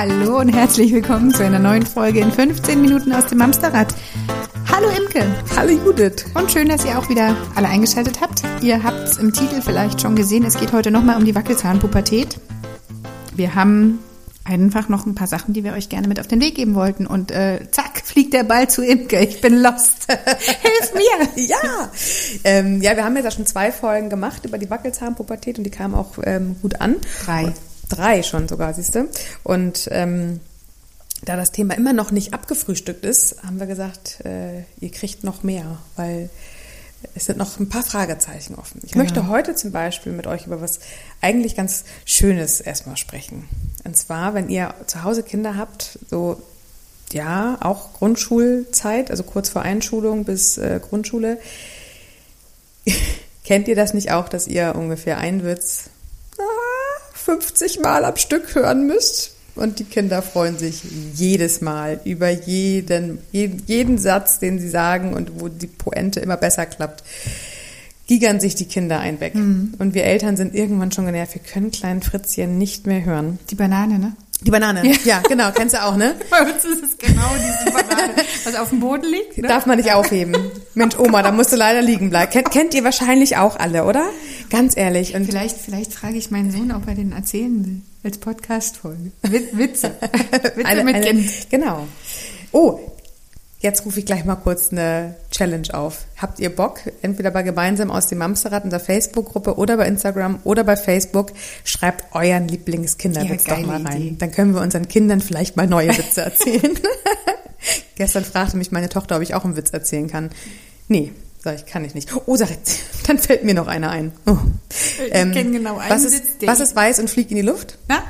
Hallo und herzlich willkommen zu einer neuen Folge in 15 Minuten aus dem Amsterrad. Hallo Imke. Hallo Judith. Und schön, dass ihr auch wieder alle eingeschaltet habt. Ihr habt es im Titel vielleicht schon gesehen, es geht heute nochmal um die Wackelzahnpubertät. Wir haben einfach noch ein paar Sachen, die wir euch gerne mit auf den Weg geben wollten. Und äh, zack, fliegt der Ball zu Imke. Ich bin lost. Hilf mir! ja. Ähm, ja, wir haben jetzt ja schon zwei Folgen gemacht über die Wackelzahnpubertät und die kamen auch ähm, gut an. Drei. Drei schon sogar, siehst du. Und ähm, da das Thema immer noch nicht abgefrühstückt ist, haben wir gesagt, äh, ihr kriegt noch mehr, weil es sind noch ein paar Fragezeichen offen. Ich Genau. möchte heute zum Beispiel mit euch über was eigentlich ganz Schönes erstmal sprechen. Und zwar, wenn ihr zu Hause Kinder habt, so ja, auch Grundschulzeit, also kurz vor Einschulung bis äh, Grundschule, kennt ihr das nicht auch, dass ihr ungefähr ah, 50 Mal am Stück hören müsst? Und die Kinder freuen sich jedes Mal über jeden, jeden, jeden Satz, den sie sagen und wo die Pointe immer besser klappt. Gigern sich die Kinder ein weg. Und wir Eltern sind irgendwann schon genervt. Wir können kleinen Fritzchen nicht mehr hören. Die Banane, ne? Die Banane. Ja, genau. Kennst du auch, ne? Bei uns ist es genau diese Banane, was auf dem Boden liegt. Ne? Darf man nicht aufheben. Mensch, Oma, da musst du leider liegen bleiben. Kennt, kennt ihr wahrscheinlich auch alle, oder? Ganz ehrlich. Und Vielleicht, vielleicht frage ich meinen Sohn, ob er den erzählen will. Als Podcast-Folge. Wit- Witze. Witze eine, mit eine, Kind. Genau. Oh, jetzt rufe ich gleich mal kurz eine Challenge auf. Habt ihr Bock, entweder bei Gemeinsam aus dem Amsterrad, unserer Facebook-Gruppe oder bei Instagram oder bei Facebook, schreibt euren Lieblingskinderwitz Ja, doch mal rein. Idee. Dann können wir unseren Kindern vielleicht mal neue Witze erzählen. Gestern fragte mich meine Tochter, ob ich auch einen Witz erzählen kann. Nee, sag ich, kann ich nicht. Oh, sag ich, dann fällt mir noch einer ein. Oh. Ich kenn genau einen was ist, den Was ich- ist weiß und fliegt in die Luft? Na?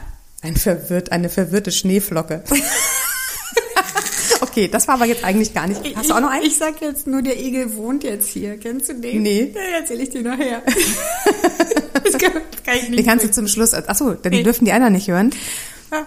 Ein verwirrt, eine verwirrte Schneeflocke. okay, das war aber jetzt eigentlich gar nicht. Hast du auch noch einen? Ich sag jetzt nur, der Igel wohnt jetzt hier. Kennst du den? Nee. Den erzähle ich dir nachher. das kann, kann ich nicht. Den kannst du zum Schluss. Achso, dann Nee. dürfen die anderen nicht hören. Ja.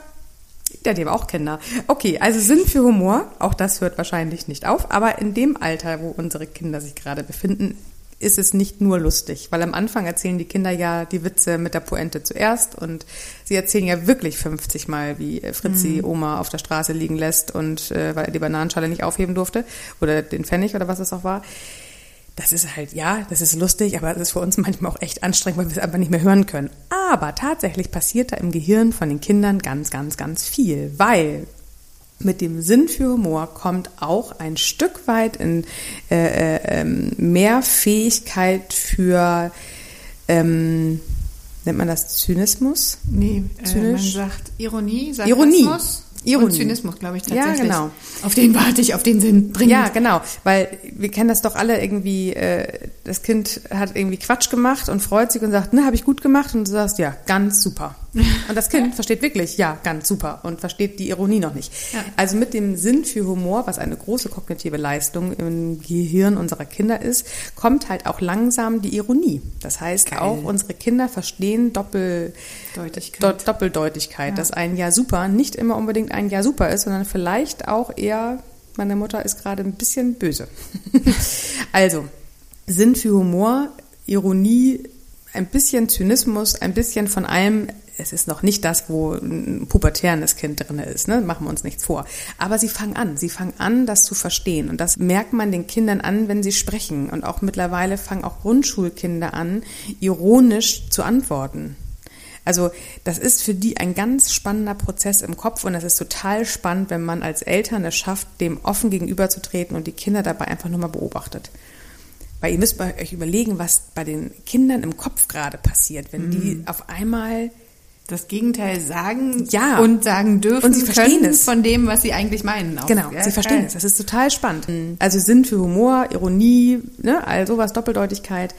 Ja, die haben auch Kinder. Okay, also Sinn für Humor, auch das hört wahrscheinlich nicht auf, aber in dem Alter, wo unsere Kinder sich gerade befinden, ist es nicht nur lustig, weil am Anfang erzählen die Kinder ja die Witze mit der Pointe zuerst und sie erzählen ja wirklich 50 Mal, wie äh, Fritzi Oma auf der Straße liegen lässt und äh, weil er die Bananenschale nicht aufheben durfte oder den Pfennig oder was es auch war. Das ist halt, ja, das ist lustig, aber es ist für uns manchmal auch echt anstrengend, weil wir es einfach nicht mehr hören können. Aber tatsächlich passiert da im Gehirn von den Kindern ganz, ganz, ganz viel, weil mit dem Sinn für Humor kommt auch ein Stück weit in äh, äh, ähm, mehr Fähigkeit für, ähm, nennt man das Zynismus? Nee, äh, man Zynisch? sagt Ironie, Ironie. Sarkasmus Ironie. Und Zynismus, glaube ich, Ja, tatsächlich. genau. Auf den warte ich, auf den Sinn. Dringend. Ja, genau, weil wir kennen das doch alle irgendwie, äh, das Kind hat irgendwie Quatsch gemacht und freut sich und sagt, ne, habe ich gut gemacht und du sagst, ja, ganz super. Und das Kind versteht wirklich, ja, ganz super und versteht die Ironie noch nicht. Ja. Also mit dem Sinn für Humor, was eine große kognitive Leistung im Gehirn unserer Kinder ist, kommt halt auch langsam die Ironie. Das heißt, Geil. auch unsere Kinder verstehen Doppel, Deutlichkeit. Do Doppeldeutigkeit, Ja. dass ein Ja super nicht immer unbedingt ein Ja super ist, sondern vielleicht auch eher, meine Mutter ist gerade ein bisschen böse. also, Sinn für Humor, Ironie, ein bisschen Zynismus, ein bisschen von allem. Es ist noch nicht das, wo ein pubertäres Kind drin ist, ne? machen wir uns nichts vor. Aber sie fangen an, sie fangen an, das zu verstehen. Und das merkt man den Kindern an, wenn sie sprechen. Und auch mittlerweile fangen auch Grundschulkinder an, ironisch zu antworten. Also das ist für die ein ganz spannender Prozess im Kopf und das ist total spannend, wenn man als Eltern es schafft, dem offen gegenüberzutreten und die Kinder dabei einfach nur mal beobachtet. Weil ihr müsst bei euch überlegen, was bei den Kindern im Kopf gerade passiert, wenn die auf einmal das Gegenteil sagen Ja. und sagen dürfen Und sie verstehen es. von dem, was sie eigentlich meinen. Auch. Genau, Ja, sie verstehen geil. es. Das ist total spannend. Also Sinn für Humor, Ironie, ne, all sowas, Doppeldeutigkeit.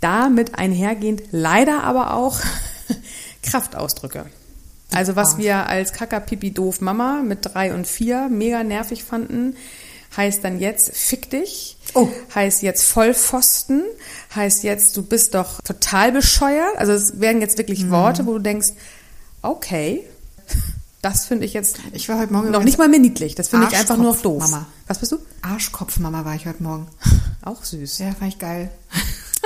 Damit einhergehend leider aber auch Kraftausdrücke. Also was wir als Kaka Pipi doof Mama mit drei und vier mega nervig fanden, heißt dann jetzt fick dich, Oh. heißt jetzt Vollpfosten, heißt jetzt du bist doch total bescheuert. Also es werden jetzt wirklich Worte, wo du denkst, okay, das finde ich jetzt Ich war heute Morgen noch nicht mal mehr niedlich. Das finde ich einfach nur noch doof. Mama. Was bist du? Arschkopfmama war ich heute Morgen. Auch süß. Ja, fand ich geil.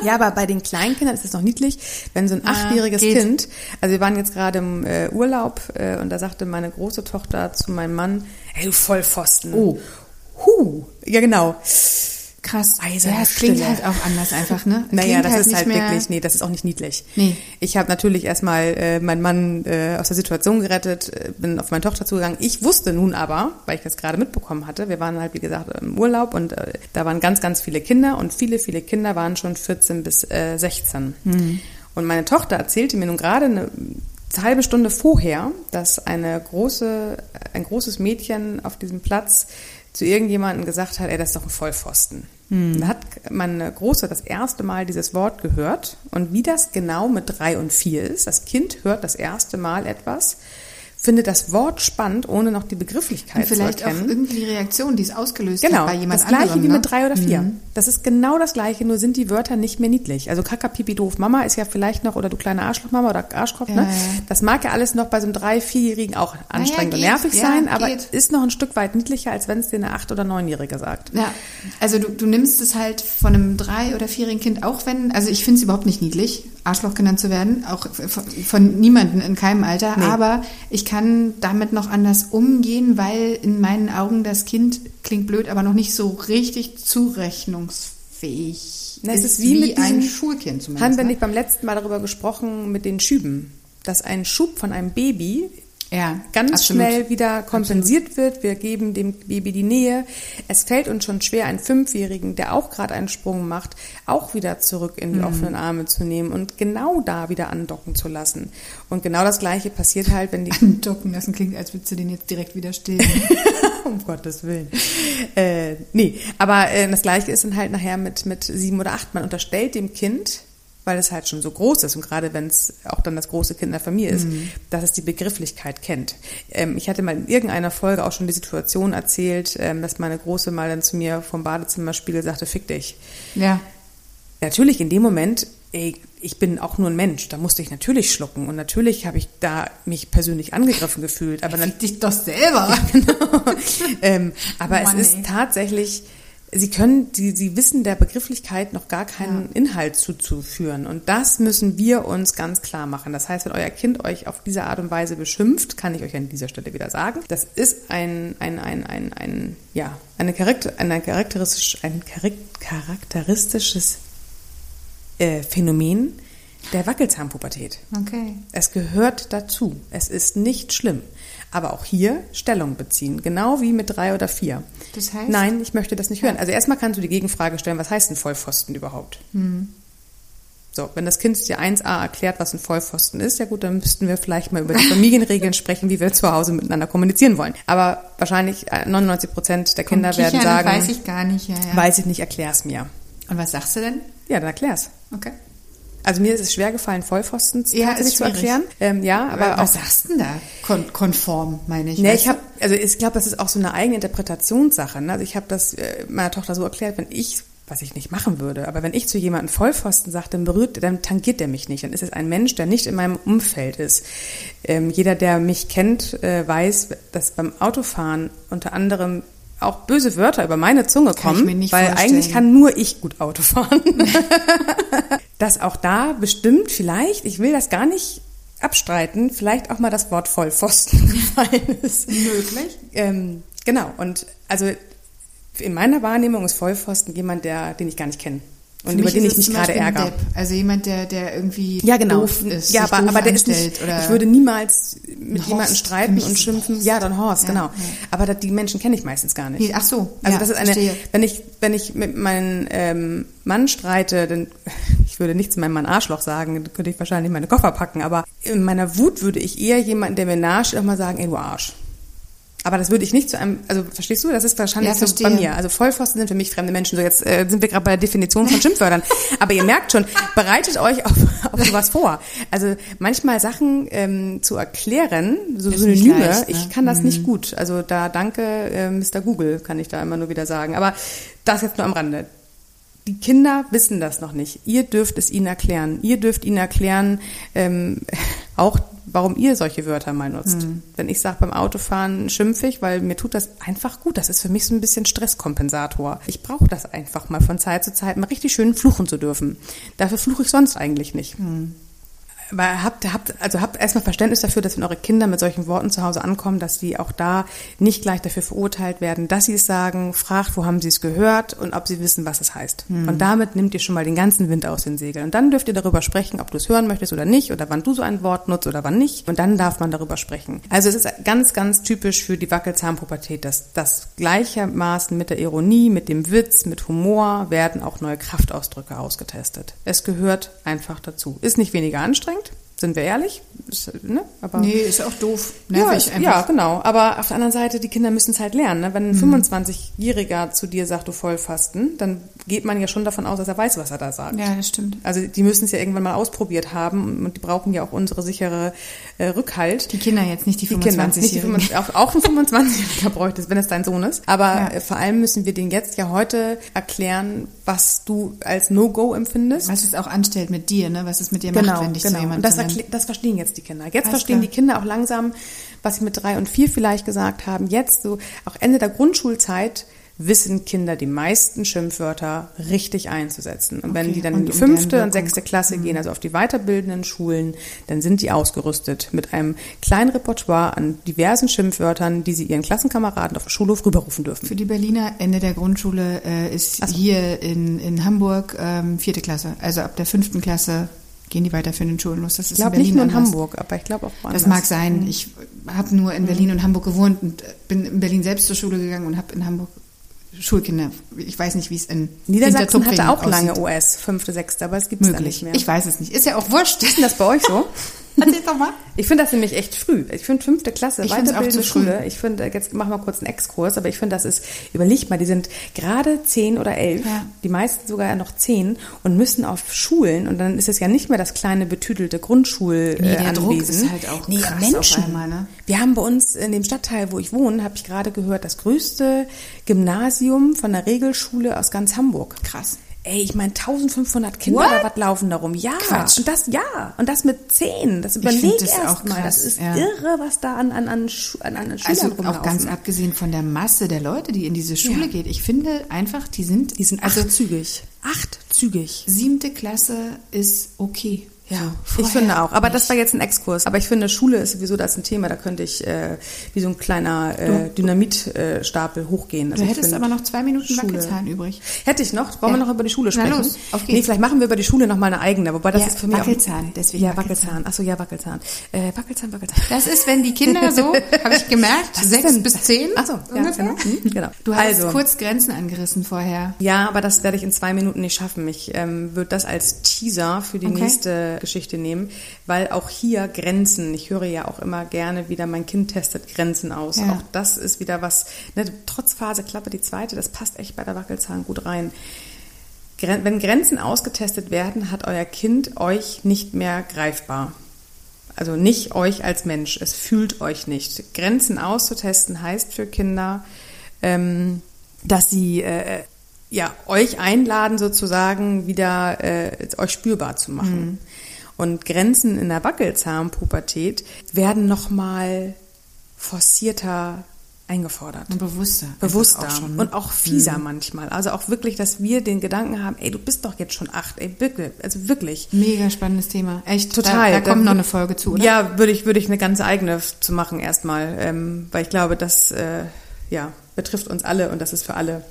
Ja, aber bei den Kleinkindern ist es noch niedlich, wenn so ein achtjähriges geht. Kind, also wir waren jetzt gerade im äh, Urlaub äh, und da sagte meine große Tochter zu meinem Mann, hey du Vollpfosten. Oh. Huh. Ja, genau. Krass. Eiserne ja, es klingt Stille. halt auch anders einfach, ne? Naja, das ist nicht halt wirklich, nee, das ist auch nicht niedlich. Nee. Ich habe natürlich erstmal äh, meinen Mann äh, aus der Situation gerettet, äh, bin auf meine Tochter zugegangen. Ich wusste nun aber, weil ich das gerade mitbekommen hatte, wir waren halt, wie gesagt, im Urlaub und äh, da waren ganz, ganz viele Kinder und viele, viele Kinder waren schon 14 bis äh, 16. Und meine Tochter erzählte mir nun gerade eine halbe Stunde vorher, dass eine große, ein großes Mädchen auf diesem Platz zu irgendjemandem gesagt hat, ey, das ist doch ein Vollpfosten. Da hat meine Große das erste Mal dieses Wort gehört. Und wie das genau mit drei und vier ist, das Kind hört das erste Mal etwas, findet das Wort spannend, ohne noch die Begrifflichkeit Und vielleicht zu auch erkennen. irgendwie die Reaktion, die es ausgelöst Genau, hat bei jemand das gleiche anderem. wie ne? mit drei oder vier. Das ist genau das gleiche, nur sind die Wörter nicht mehr niedlich. Also Kaka, Pipi, Doof, Mama ist ja vielleicht noch, oder du kleine Arschlochmama oder Arschkopf, ne? Ja, ja. Das mag ja alles noch bei so einem drei-, vierjährigen auch anstrengend und geht, nervig ja, sein, aber geht. ist noch ein Stück weit niedlicher, als wenn es dir eine acht- oder neunjährige sagt. Ja, also du, du nimmst es halt von einem drei- oder vierjährigen Kind, auch wenn, also ich finde es überhaupt nicht niedlich, Arschloch genannt zu werden, auch von, niemandem in keinem Alter, Nee. aber ich kann damit noch anders umgehen, weil in meinen Augen das Kind klingt blöd, aber noch nicht so richtig zurechnungsfähig Na, es ist wie mit ein Schulkind zumindest. Haben wir ne? nicht beim letzten Mal darüber gesprochen mit den Schüben, dass ein Schub von einem Baby Ja, ganz absolut. schnell wieder kompensiert wird. Wir geben dem Baby die Nähe. Es fällt uns schon schwer, einen Fünfjährigen, der auch gerade einen Sprung macht, auch wieder zurück in die offenen Arme zu nehmen und genau da wieder andocken zu lassen. Und genau das Gleiche passiert halt, wenn die Andocken lassen klingt, als würdest du den jetzt direkt wieder stillen. um Gottes Willen. Äh, nee, aber äh, das Gleiche ist dann halt nachher mit, mit sieben oder acht. Man unterstellt dem Kind, weil es halt schon so groß ist und gerade wenn es auch dann das große Kind in der Familie ist, dass es die Begrifflichkeit kennt. Ähm, ich hatte mal in irgendeiner Folge auch schon die Situation erzählt, ähm, dass meine Große mal dann zu mir vom Badezimmerspiegel sagte, fick dich. ja. Natürlich in dem Moment, ey, ich bin auch nur ein Mensch, da musste ich natürlich schlucken und natürlich habe ich da mich persönlich angegriffen gefühlt, aber dann Fick dich doch selber. ähm, aber Mann, es ist ey. tatsächlich, sie können, sie, sie wissen der Begrifflichkeit noch gar keinen Inhalt zuzuführen. Und das müssen wir uns ganz klar machen. Das heißt, wenn euer Kind euch auf diese Art und Weise beschimpft, kann ich euch an dieser Stelle wieder sagen, das ist ein, ein, ein, ein, ein ja, eine Charakter, eine charakteristisch, ein charak- charakteristisches äh, Phänomen der Wackelzahnpubertät. Okay. Es gehört dazu. Es ist nicht schlimm. Aber auch hier Stellung beziehen. Genau wie mit drei oder vier. Das heißt? Nein, ich möchte das nicht hören. Also erstmal kannst du die Gegenfrage stellen, was heißt ein Vollpfosten überhaupt? Hm. So, wenn das Kind dir 1a erklärt, was ein Vollpfosten ist, ja gut, dann müssten wir vielleicht mal über die Familienregeln sprechen, wie wir zu Hause miteinander kommunizieren wollen. Aber wahrscheinlich äh, 99 Prozent der Kinder Vom werden Kichern sagen, weiß ich gar nicht, ja, ja. weiß ich nicht, erklär's mir. Und was sagst du denn? Ja, dann erklär's. Okay. Also mir ist es schwer gefallen, Vollpfosten Ja, tatsächlich zu erklären. Ähm, ja, aber Aber was auch sagst du denn da? Kon konform, meine ich. Nee, weißt ich habe, also ich glaube, das ist auch so eine eigene Interpretationssache. Ne? Also ich habe das äh, meiner Tochter so erklärt, wenn ich, was ich nicht machen würde, aber wenn ich zu jemandem Vollpfosten sage, dann berührt, dann tangiert der mich nicht. Dann ist es ein Mensch, der nicht in meinem Umfeld ist. Ähm, jeder, der mich kennt, äh, weiß, dass beim Autofahren unter anderem auch böse Wörter über meine Zunge kommen, weil vorstellen. eigentlich kann nur ich gut Auto fahren. dass auch da bestimmt vielleicht, ich will das gar nicht abstreiten, vielleicht auch mal das Wort Vollpfosten gefallen ist. Möglich. Ähm, genau, und also in meiner Wahrnehmung ist Vollpfosten jemand, der, den ich gar nicht kenne und Für über den ich mich gerade ärgere. Also jemand, der, der irgendwie Ja, genau. doof ist. ja, aber, aber der ist nicht, ich würde niemals mit jemandem streiten und schimpfen. Ja, dann Horst, Ja, genau. ja. Aber die Menschen kenne ich meistens gar nicht. Nee, ach so, Also ja, das ist eine, verstehe. wenn ich, wenn ich mit meinem ähm, Mann streite, dann, ich würde nicht zu meinem Mann Arschloch sagen, dann könnte ich wahrscheinlich meine Koffer packen, aber in meiner Wut würde ich eher jemanden, der mir nahe steht, auch mal sagen, ey, du Arsch. Aber das würde ich nicht zu einem, also verstehst du, das ist wahrscheinlich Ja, so bei mir. Also Vollpfosten sind für mich fremde Menschen. So jetzt äh, sind wir gerade bei der Definition von Schimpfwörtern. Aber ihr merkt schon, bereitet euch auf, auf sowas vor. Also manchmal Sachen ähm, zu erklären, so Ist Synonyme, leicht, ne? ich kann das nicht gut. Also da danke äh, Mr. Google, kann ich da immer nur wieder sagen. Aber das jetzt nur am Rande. Die Kinder wissen das noch nicht. Ihr dürft es ihnen erklären. Ihr dürft ihnen erklären, ähm, auch warum ihr solche Wörter mal nutzt. Mhm. Wenn ich sage beim Autofahren schimpfe ich, weil mir tut das einfach gut. Das ist für mich so ein bisschen Stresskompensator. Ich brauche das einfach mal von Zeit zu Zeit mal richtig schön fluchen zu dürfen. Dafür fluche ich sonst eigentlich nicht. Mhm. Aber habt, habt, also habt erstmal Verständnis dafür, dass wenn eure Kinder mit solchen Worten zu Hause ankommen, dass die auch da nicht gleich dafür verurteilt werden, dass sie es sagen, fragt, wo haben sie es gehört und ob sie wissen, was es heißt. Mhm. Und damit nimmt ihr schon mal den ganzen Wind aus den Segeln. Und dann dürft ihr darüber sprechen, ob du es hören möchtest oder nicht, oder wann du so ein Wort nutzt oder wann nicht. Und dann darf man darüber sprechen. Also es ist ganz, ganz typisch für die Wackelzahnpubertät, dass das gleichermaßen mit der Ironie, mit dem Witz, mit Humor werden auch neue Kraftausdrücke ausgetestet. Es gehört einfach dazu. Ist nicht weniger anstrengend, anfängt sind wir ehrlich? Ist, ne? Aber, nee, ist auch doof. Nervig ja, ja, genau. Aber auf der anderen Seite, die Kinder müssen es halt lernen. Ne? Wenn ein mhm. 25-Jähriger zu dir sagt, du Vollfasten, dann geht man ja schon davon aus, dass er weiß, was er da sagt. Ja, das stimmt. Also die müssen es ja irgendwann mal ausprobiert haben und die brauchen ja auch unsere sichere äh, Rückhalt. Die Kinder jetzt, nicht die 25-Jährigen. Auch, auch ein 25-Jähriger bräuchte es, wenn es dein Sohn ist. Aber ja. äh, vor allem müssen wir denen jetzt ja heute erklären, was du als No-Go empfindest. Was es auch anstellt mit dir, ne? was es mit dir genau, macht, wenn dich genau. so jemand das verstehen jetzt die Kinder. Jetzt Alles verstehen klar. die Kinder auch langsam, was sie mit drei und vier vielleicht gesagt haben. Jetzt so auch Ende der Grundschulzeit wissen Kinder die meisten Schimpfwörter richtig einzusetzen. Und okay. wenn die dann in die fünfte und sechste Klasse mhm. gehen, also auf die weiterbildenden Schulen, dann sind die ausgerüstet mit einem kleinen Repertoire an diversen Schimpfwörtern, die sie ihren Klassenkameraden auf dem Schulhof rüberrufen dürfen. Für die Berliner Ende der Grundschule äh, ist so. hier in, in Hamburg ähm, vierte Klasse. Also ab der fünften Klasse gehen die weiter für den Schulen los. Das ist ich glaube nicht nur in anders. Hamburg, aber ich glaube auch woanders. Das mag sein. Mhm. Ich habe nur in Berlin und Hamburg gewohnt und bin in Berlin selbst zur Schule gegangen und habe in Hamburg Schulkinder. Ich weiß nicht, wie es in Niedersachsen hatte auch aussieht. lange OS, fünfte, sechste, aber es gibt es da nicht mehr. Ich weiß es nicht. Ist ja auch wurscht. Ist denn das bei euch so? Erzähl doch mal. Ich finde das nämlich echt früh. Ich finde fünfte Klasse, ich weiterbildende Schule. Ich finde, äh, jetzt machen wir kurz einen Exkurs, aber ich finde, das ist, überleg mal, die sind gerade zehn oder elf, ja. die meisten sogar noch zehn und müssen auf Schulen und dann ist es ja nicht mehr das kleine betüdelte Grundschulanwesen. Nee, der Druck ist halt auch nee, krass Menschen. Einmal, ne? Wir haben bei uns in dem Stadtteil, wo ich wohne, habe ich gerade gehört, das größte Gymnasium von der Regelschule aus ganz Hamburg. Krass. Ey, ich meine 1500 Kinder What? oder was laufen darum? Ja. Quatsch. Und das ja. Und das mit zehn. Das überleg erst mal. Das ist ja. irre, was da an an an, an, an Schülern Also auch ganz abgesehen von der Masse der Leute, die in diese Schule ja. geht. Ich finde einfach, die sind die sind also achtzügig. Achtzügig. Siebte Klasse ist okay. Ja, so, ich finde auch. Aber das war jetzt ein Exkurs. Aber ich finde, Schule ist sowieso das ein Thema. Da könnte ich äh, wie so ein kleiner äh, Dynamitstapel äh, hochgehen. Also du hättest aber noch zwei Minuten Schule. Wackelzahn übrig. Hätte ich noch. Wollen ja. wir noch über die Schule sprechen? Na los, auf geht's. Nee, vielleicht machen wir über die Schule noch mal eine eigene. Wobei das ja, ist für mich Wackelzahn, auch, deswegen Ja, Wackelzahn. Achso, ja, Wackelzahn. Äh, Wackelzahn, Wackelzahn. Das ist, wenn die Kinder so, habe ich gemerkt, sechs bis zehn. Achso, ja, genau. Genau. Du hast also, kurz Grenzen angerissen vorher. Ja, aber das werde ich in zwei Minuten nicht schaffen. Ich ähm, würde das als Teaser für die okay. nächste Geschichte nehmen weil auch hier Grenzen, ich höre ja auch immer gerne wieder, mein Kind testet Grenzen aus. Ja. Auch das ist wieder was, ne, trotz Phaseklappe die zweite, das passt echt bei der Wackelzahn gut rein. Wenn Grenzen ausgetestet werden, hat euer Kind euch nicht mehr greifbar. Also nicht euch als Mensch, es fühlt euch nicht. Grenzen auszutesten heißt für Kinder, ähm, dass sie äh, ja, euch einladen, sozusagen wieder äh, euch spürbar zu machen. Mhm. Und Grenzen in der Wackelzahnpubertät werden nochmal forcierter eingefordert. Und bewusster. Bewusster. Auch schon, Und auch fieser mhm. manchmal. Also auch wirklich, dass wir den Gedanken haben, ey, du bist doch jetzt schon acht, ey, wirklich, also wirklich. Mega spannendes Thema. Echt. Total. Da, da kommt da, noch eine Folge zu, oder? Ja, würde ich, würde ich eine ganz eigene zu machen erstmal, ähm, weil ich glaube, das, äh, ja, betrifft uns alle und das ist für alle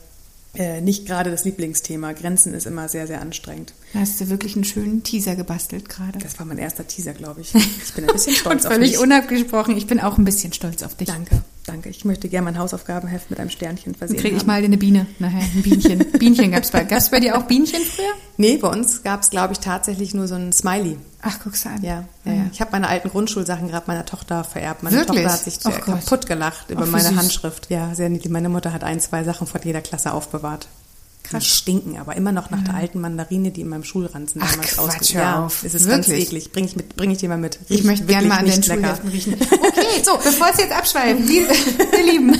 äh, nicht gerade das Lieblingsthema. Grenzen ist immer sehr, sehr anstrengend. Hast du wirklich einen schönen Teaser gebastelt gerade? Das war mein erster Teaser, glaube ich. Ich bin ein bisschen stolz auf völlig mich. Völlig unabgesprochen. Ich bin auch ein bisschen stolz auf dich. Danke, danke. Ich möchte gerne mein Hausaufgabenheft mit einem Sternchen versehen. Kriege ich mal eine Biene nachher, ein Bienchen. Bienchen gab es bei. Gab es bei dir auch Bienchen früher? Nee, bei uns gab es, glaube ich, tatsächlich nur so ein Smiley. Ach, guck's an. Ja, ja, ja. Ich habe meine alten Grundschulsachen gerade meiner Tochter vererbt. Meine Wirklich? Tochter hat sich oh kaputt gelacht über Ach, meine süß. Handschrift. Ja, sehr niedlich. Meine Mutter hat ein, zwei Sachen von jeder Klasse aufbewahrt. Krass. Die stinken, aber immer noch nach ja. der alten Mandarine, die in meinem Schulranzen Ach, damals Quatsch, ja, auf. Es ist Wirklich? ganz eklig. Bring ich, mit, bring ich dir mal mit. Riecht ich möchte gerne mal an den Schulheften riechen. Okay, so, bevor es jetzt abschweift, ihr Lieben,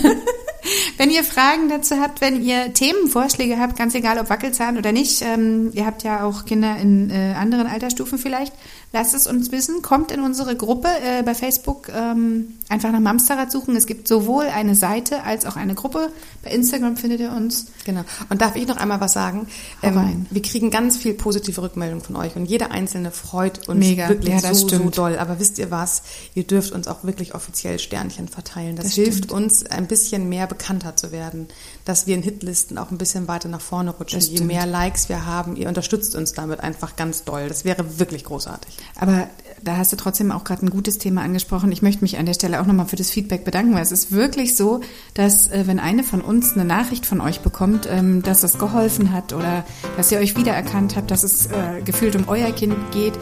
wenn ihr Fragen dazu habt, wenn ihr Themenvorschläge habt, ganz egal ob Wackelzahn oder nicht, ähm, ihr habt ja auch Kinder in äh, anderen Altersstufen vielleicht, Lasst es uns wissen. Kommt in unsere Gruppe äh, bei Facebook. Ähm, einfach nach Mamsterrad suchen. Es gibt sowohl eine Seite als auch eine Gruppe. Bei Instagram findet ihr uns. Genau. Und darf ich noch einmal was sagen? Ähm, wir kriegen ganz viel positive Rückmeldung von euch und jeder einzelne freut uns Mega. wirklich Ja, das so, stimmt. so doll. Aber wisst ihr was? Ihr dürft uns auch wirklich offiziell Sternchen verteilen. Das, hilft stimmt. uns, ein bisschen mehr bekannter zu werden, dass wir in Hitlisten auch ein bisschen weiter nach vorne rutschen. Das Je stimmt. mehr Likes wir haben, ihr unterstützt uns damit einfach ganz doll. Das wäre wirklich großartig. Aber da hast du trotzdem auch gerade ein gutes Thema angesprochen. Ich möchte mich an der Stelle auch nochmal für das Feedback bedanken, weil es ist wirklich so, dass äh, wenn eine von uns eine Nachricht von euch bekommt, ähm, dass das geholfen hat oder dass ihr euch wiedererkannt habt, dass es äh, gefühlt um euer Kind geht,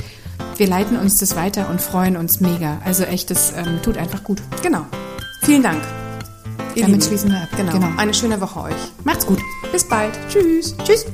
wir leiten uns das weiter und freuen uns mega. Also echt, das ähm, tut einfach gut. Genau. Vielen Dank. Ihr Damit Lieben. schließen wir ab. Genau. Genau. Eine schöne Woche euch. Macht's gut. Bis bald. Tschüss. Tschüss.